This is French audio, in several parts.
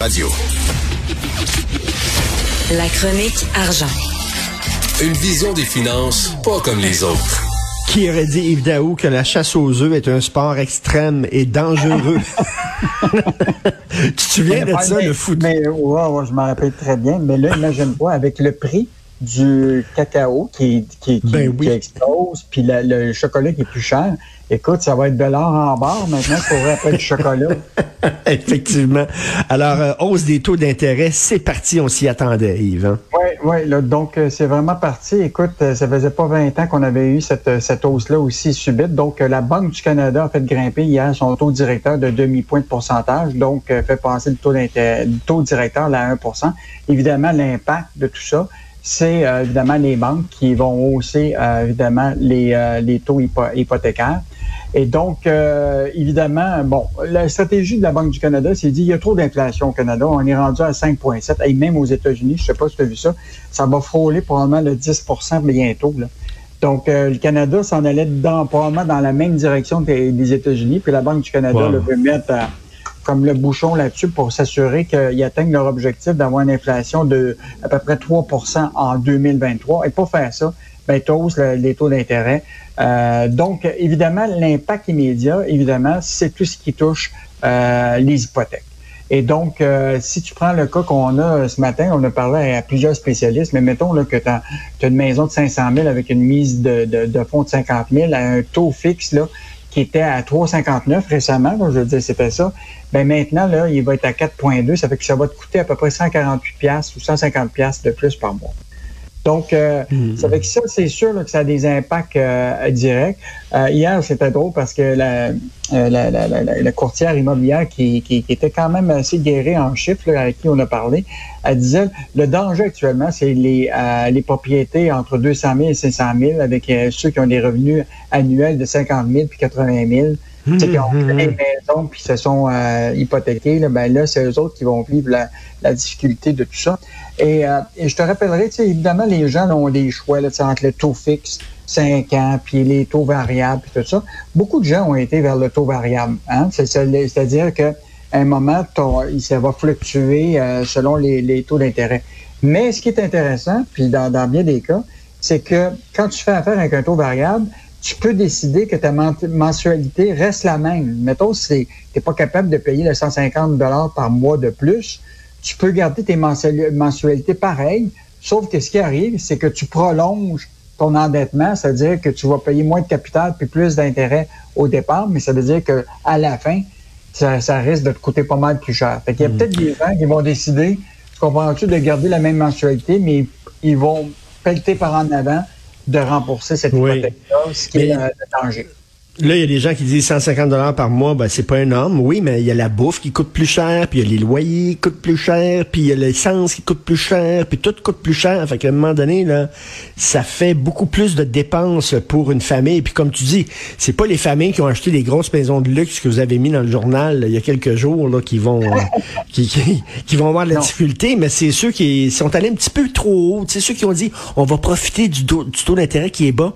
Radio. La chronique argent. Une vision des finances pas comme les autres. Qui aurait dit Yves Daou que la chasse aux œufs est un sport extrême et dangereux? tu te souviens de ça, le foot? Mais, ouais, je m'en rappelle très bien. Mais là, imagine-toi, avec le prix du cacao qui, qui, qui, Ben oui. qui explose, puis la- le chocolat qui est plus cher. Écoute, ça va être de l'or en barre maintenant pour après du chocolat. Effectivement. Alors, euh, hausse des taux d'intérêt, c'est parti, on s'y attendait, Yves. hein? Oui, oui, donc euh, c'est vraiment parti. Écoute, euh, ça faisait pas 20 ans qu'on avait eu cette, cette hausse-là aussi subite. Donc, la Banque du Canada a fait grimper hier son taux directeur de demi-point de pourcentage, donc fait passer le taux, d'intérêt- le taux directeur là, à 1 Évidemment, l'impact de tout ça, c'est euh, évidemment les banques qui vont hausser euh, évidemment les, euh, les taux hypo- hypothécaires. Et donc, euh, évidemment, bon, la stratégie de la Banque du Canada, c'est dit, il y a trop d'inflation au Canada. On est rendu à 5,7. Et même aux États-Unis, je sais pas si tu as vu ça, ça va frôler probablement le 10% bientôt. Là. Donc, euh, le Canada s'en allait dans, probablement dans la même direction des, des États-Unis. Puis la Banque du Canada Wow. là, veut mettre euh, comme le bouchon là-dessus pour s'assurer qu'ils atteignent leur objectif d'avoir une inflation de à peu près 3% en 2023. Et pour faire ça, ben, tu hausses le- les taux d'intérêt. Euh, donc, évidemment, l'impact immédiat, évidemment, c'est tout ce qui touche euh, les hypothèques. Et donc, euh, si tu prends le cas qu'on a ce matin, on a parlé à plusieurs spécialistes, mais mettons là, que tu as, une maison de 500 000 avec une mise de, de, de fonds de 50 000 à un taux fixe là, qui était à 3,59 récemment, là, je veux dire, c'était ça. Ben maintenant, là, il va être à 4,2. Ça fait que ça va te coûter à peu près 148 pièces ou 150 pièces de plus par mois. Donc, euh, ça fait que ça, c'est sûr là, que ça a des impacts euh, directs. Euh, hier, c'était drôle parce que la, euh, la, la, la, la courtière immobilière qui, qui, qui était quand même assez guérée en chiffres, là, avec qui on a parlé, elle disait le danger actuellement, c'est les, euh, les propriétés entre 200 000 et 500 000 avec euh, ceux qui ont des revenus annuels de 50 000 puis 80 000. Tu sais, qui ont Mhm. plein de maisons puis se sont euh, hypothéqués, là, ben là, c'est eux autres qui vont vivre la, la difficulté de tout ça. Et, euh, je te rappellerai, tu sais, évidemment, les gens ont des choix là, entre le taux fixe, 5 ans, puis les taux variables, puis tout ça. Beaucoup de gens ont été vers le taux variable. Hein? C'est- c'est- C'est-à-dire qu'à un moment, ça va fluctuer euh, selon les, taux d'intérêt. Mais ce qui est intéressant, puis dans, bien des cas, c'est que quand tu fais affaire avec un taux variable, tu peux décider que ta men- mensualité reste la même. Mettons, si tu n'es pas capable de payer le 150 par mois de plus, tu peux garder tes mensuali- mensualités pareilles, sauf que ce qui arrive, c'est que tu prolonges ton endettement, c'est-à-dire que tu vas payer moins de capital puis plus d'intérêt au départ, mais ça veut dire que à la fin, ça, ça risque de te coûter pas mal plus cher. Fait qu'il y a peut-être des gens qui vont décider, tu comprends-tu, de garder la même mensualité, mais ils vont pelleter par en avant de rembourser cette Oui. hypothèque-là, ce qui Mais- est le danger. Là, il y a des gens qui disent 150 dollars par mois, ben c'est pas énorme. Oui, mais il y a la bouffe qui coûte plus cher, puis il y a les loyers qui coûtent plus cher, puis il y a l'essence qui coûte plus cher, puis tout coûte plus cher. Fait qu'à un moment donné, là, ça fait beaucoup plus de dépenses pour une famille. Puis comme tu dis, c'est pas les familles qui ont acheté des grosses maisons de luxe que vous avez mis dans le journal là, il y a quelques jours là, qui vont euh, qui, qui, qui vont avoir de la Non. difficulté, mais c'est ceux qui sont allés un petit peu trop haut. C'est ceux qui ont dit on va profiter du, do- du taux d'intérêt qui est bas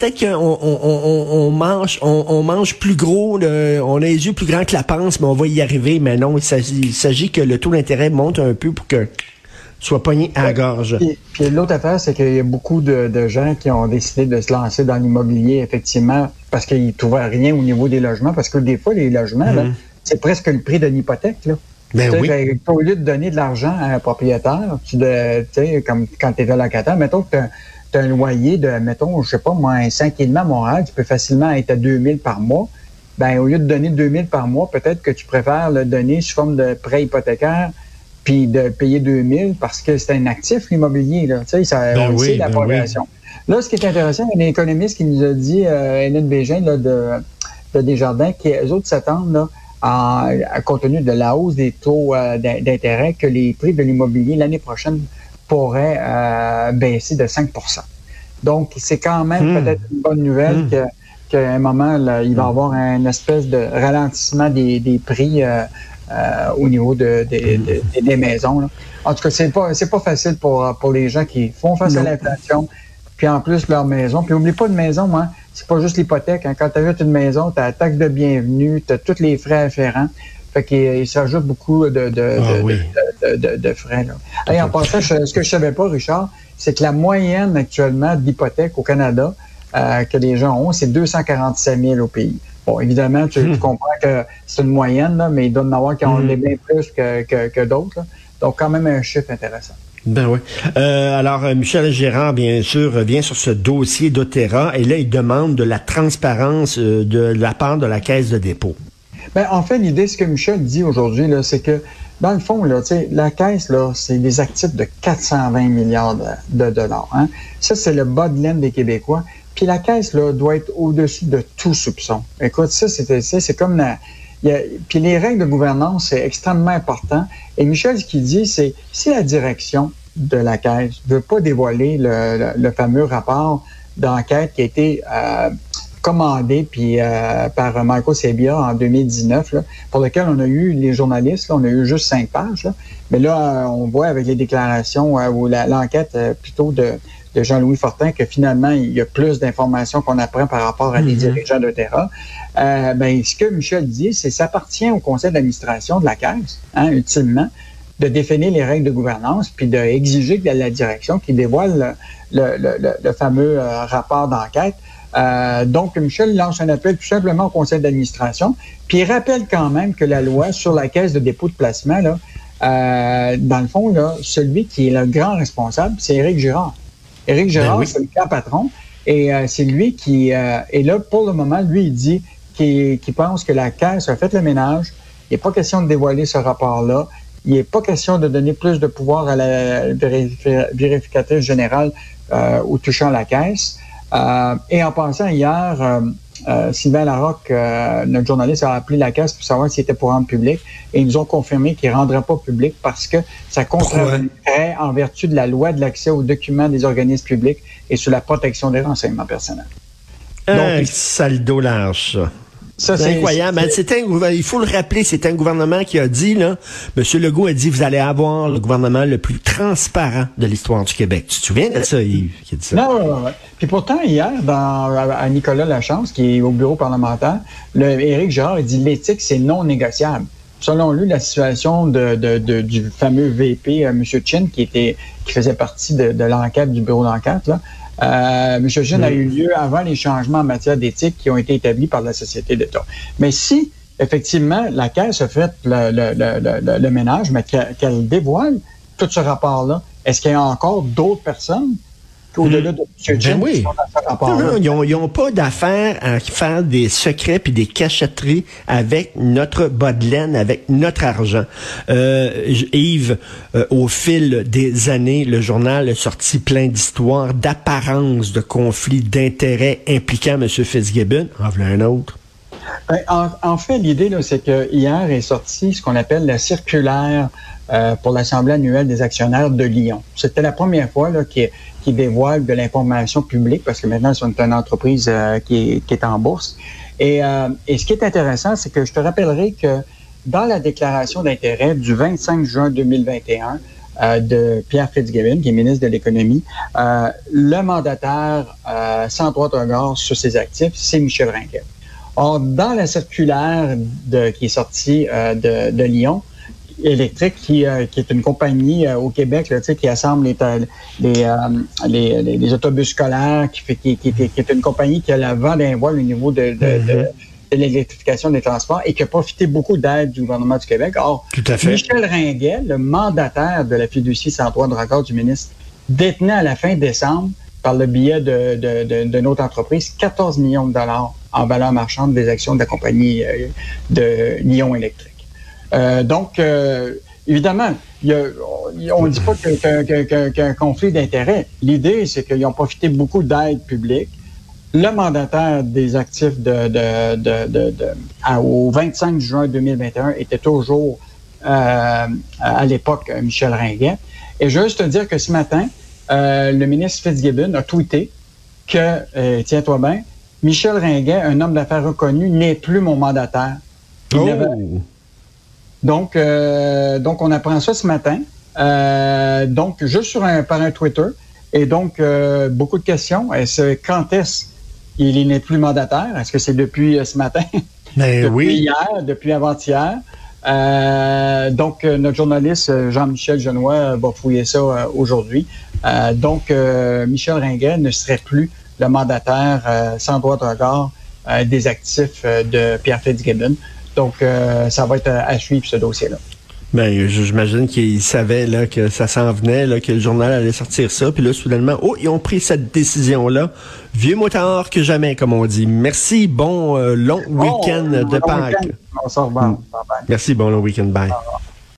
peut-être qu'on on, on, on- on mange on, on mange plus gros, le- on a les yeux plus grands que la panse, mais on va y arriver. Mais non, il s'agit, que le taux d'intérêt monte un peu pour que tu sois pogné à la gorge. Puis, puis l'autre affaire, c'est qu'il y a beaucoup de, de gens qui ont décidé de se lancer dans l'immobilier, effectivement, parce qu'ils ne trouvaient rien au niveau des logements, parce que des fois, les logements, là, c'est presque le prix d'une hypothèque. Là. Ben oui. que Au lieu de donner de l'argent à un propriétaire, tu de, comme quand tu es locataire, mettons que tu as, un loyer de, mettons, je sais pas, moi, un 5,5 à Montréal, tu peux facilement être à 2000 par mois. Ben, au lieu de donner 2000 par mois, peut-être que tu préfères le donner sous forme de prêt hypothécaire puis de payer 2000 parce que c'est un actif, l'immobilier, là. Tu sais, ça, Ben on oui, sait, la ben progression. Là, ce qui est intéressant, il y a un économiste qui nous a dit, euh, Hélène Bégin, là, de, de Desjardins, qui, eux autres s'attendent, là, à compte tenu de la hausse des taux euh, d'in- d'intérêt, que les prix de l'immobilier l'année prochaine pourraient euh, baisser de 5 Donc, c'est quand même Hmm. peut-être une bonne nouvelle Hmm. que qu'à un moment, là, il va y avoir un espèce de ralentissement des, des prix euh, euh, au niveau de, de- de- de- des maisons. là. En tout cas, c'est pas c'est pas facile pour, pour les gens qui font face à l'inflation, puis en plus leur maison. Puis oublie pas une maison, moi, c'est pas juste l'hypothèque. hein. Quand tu achètes une maison, tu as la taxe de bienvenue, tu as tous les frais afférents. Fait qu'il s'ajoute beaucoup de, de, Ah oui. de, de- de frais. Là. Hey, en passant, je- ce que je savais pas, Richard, c'est que la moyenne actuellement d'hypothèque au Canada euh, que les gens ont, c'est 247 000 au pays. Bon, évidemment, tu, tu comprends que c'est une moyenne, là, mais il doit y en avoir qui ont Hmm. les bien plus que, que, que d'autres. Donc, quand même un chiffre intéressant. Ben oui. Euh, alors, euh, Michel Gérard, bien sûr, revient sur ce dossier d'Otera et là, il demande de la transparence euh, de la part de la Caisse de dépôt. Ben, en fait, l'idée, ce que Michel dit aujourd'hui, c'est que, dans le fond, là, la caisse, c'est des actifs de 420 milliards de, dollars. Hein. Ça, c'est le bas de laine des Québécois. Puis la caisse, là, doit être au-dessus de tout soupçon. Écoute, ça, c'est, comme la, a- puis les règles de gouvernance, c'est extrêmement important. Et Michel, ce qu'il dit, c'est si la direction de la caisse veut pas dévoiler le, le- le fameux rapport d'enquête qui a été euh, commandé puis euh, par Michael Sebia en 2019, là, pour lequel on a eu les journalistes, là, on a eu juste cinq pages. là. Mais là, euh, on voit avec les déclarations euh, ou l'enquête euh, plutôt de, de Jean-Louis Fortin que finalement, il y a plus d'informations qu'on apprend par rapport à des dirigeants de Terra. Euh, ben, ce que Michel dit, c'est que ça appartient au conseil d'administration de la Caisse, hein, ultimement, de définir les règles de gouvernance, puis d'exiger de la direction qui dévoile le, le- le- le- le fameux rapport d'enquête. Euh, donc, Michel lance un appel tout simplement au conseil d'administration, puis il rappelle quand même que la loi sur la caisse de dépôt de placement, là, euh, dans le fond, là, celui qui est le grand responsable, c'est Éric Girard. Éric Girard, oui. c'est le grand patron, et euh, c'est lui qui euh, est là pour le moment. Lui, il dit qu'il pense que la caisse a fait le ménage. Il n'est pas question de dévoiler ce rapport-là. Il n'est pas question de donner plus de pouvoir à la vérifi- vérificatrice générale euh, au touchant la caisse. Euh, et en passant hier, euh, euh, Sylvain Larocque, notre journaliste, a appelé la caisse pour savoir s'il était pour rendre public. Et ils nous ont confirmé qu'il ne rendrait pas public parce que ça contrarirait en vertu de la loi de l'accès aux documents des organismes publics et sur la protection des renseignements personnels. Donc, sale dos large, ça. Ça, C'est incroyable. Un gouver- il faut le rappeler, c'est un gouvernement qui a dit, là, M. Legault a dit, vous allez avoir le gouvernement le plus transparent de l'histoire du Québec. Tu te souviens de ça, Yves, qui a dit ça? Non, ouais, ouais, ouais. Puis pourtant, hier, dans, à à Nicolas Lachance, qui est au bureau parlementaire, le, Éric Girard a dit l'éthique, c'est non négociable. Selon lui, la situation de, de- de- du fameux VP, euh, M. Chin, qui était qui faisait partie de, de l'enquête, du bureau d'enquête, là, euh, M. Chin a eu lieu avant les changements en matière d'éthique qui ont été établis par la Société d'État. Mais si, effectivement, la Caisse a fait le, le- le- ménage, mais qu'elle qu'elle dévoile tout ce rapport-là, est-ce qu'il y a encore d'autres personnes au-delà de M. Chin Ben oui. ils n'ont pas d'affaire à faire des secrets puis des cachotteries avec notre bas de laine, avec notre argent. Euh, Yves, euh, au fil des années, le journal a sorti plein d'histoires d'apparence de conflits d'intérêts impliquant M. Fitzgibbon. En voilà un autre. Ben, en, fait, l'idée, c'est que hier est sorti ce qu'on appelle la circulaire euh, pour l'Assemblée annuelle des actionnaires de Lyon. C'était la première fois qui, qui dévoile de l'information publique, parce que maintenant, c'est une entreprise euh, qui, est, en bourse. Et, euh, et ce qui est intéressant, c'est que je te rappellerai que dans la déclaration d'intérêt du 25 juin 2021 euh, de Pierre Fitzgibbon, qui est ministre de l'Économie, le mandataire sans droit de regard sur ses actifs, c'est Michel Ringuet. Or, dans la circulaire de, qui est sortie euh, de, de Lyon, électrique, qui, euh, qui est une compagnie euh, au Québec là, qui assemble les, ta- les, les, les- les autobus scolaires, qui, fait, qui, qui, qui est une compagnie qui a la vent d'un voile au niveau de, de, l'électrification des transports et qui a profité beaucoup d'aide du gouvernement du Québec. Or, Tout à fait. Michel Ringuet, le mandataire de la fiducie sans droit de regard du ministre, détenait à la fin décembre, par le biais de, de, de, de notre entreprise, 14 millions de dollars en valeur marchande des actions de la compagnie euh, de Lyon Électrique. Euh, donc, euh, évidemment, y a- on ne dit pas que- que- que- que- qu'il y a un conflit d'intérêts. L'idée, c'est qu'ils ont profité beaucoup d'aide publique. Le mandataire des actifs à- au 25 juin 2021 était toujours euh, à l'époque Michel Ringuet. Et je veux juste te dire que ce matin, euh, le ministre Fitzgibbon a tweeté que, euh, tiens-toi bien, Michel Ringuet, un homme d'affaires reconnu, n'est plus mon mandataire. Il Oh! avait- donc, euh, donc, on apprend ça ce matin. Donc, juste sur un, par un Twitter. Et donc, beaucoup de questions. Est-ce, quand est-ce qu'il n'est plus mandataire? Est-ce que c'est depuis ce matin? Ben depuis oui. hier, depuis avant-hier? Euh, donc, notre journaliste Jean-Michel Genois va fouiller ça aujourd'hui. donc, Michel Ringuet ne serait plus le mandataire sans droit de regard des actifs de Pierre Fitzgibbon. Donc, ça va être à suivre ce dossier-là. Ben, j'imagine qu'ils savaient là, que ça s'en venait, là, que le journal allait sortir ça. Puis là, soudainement, oh, ils ont pris cette décision-là. Vieux motard que jamais, comme on dit. Merci, bon euh, long week-end de Pâques. Week Merci, bon long week-end. Bye.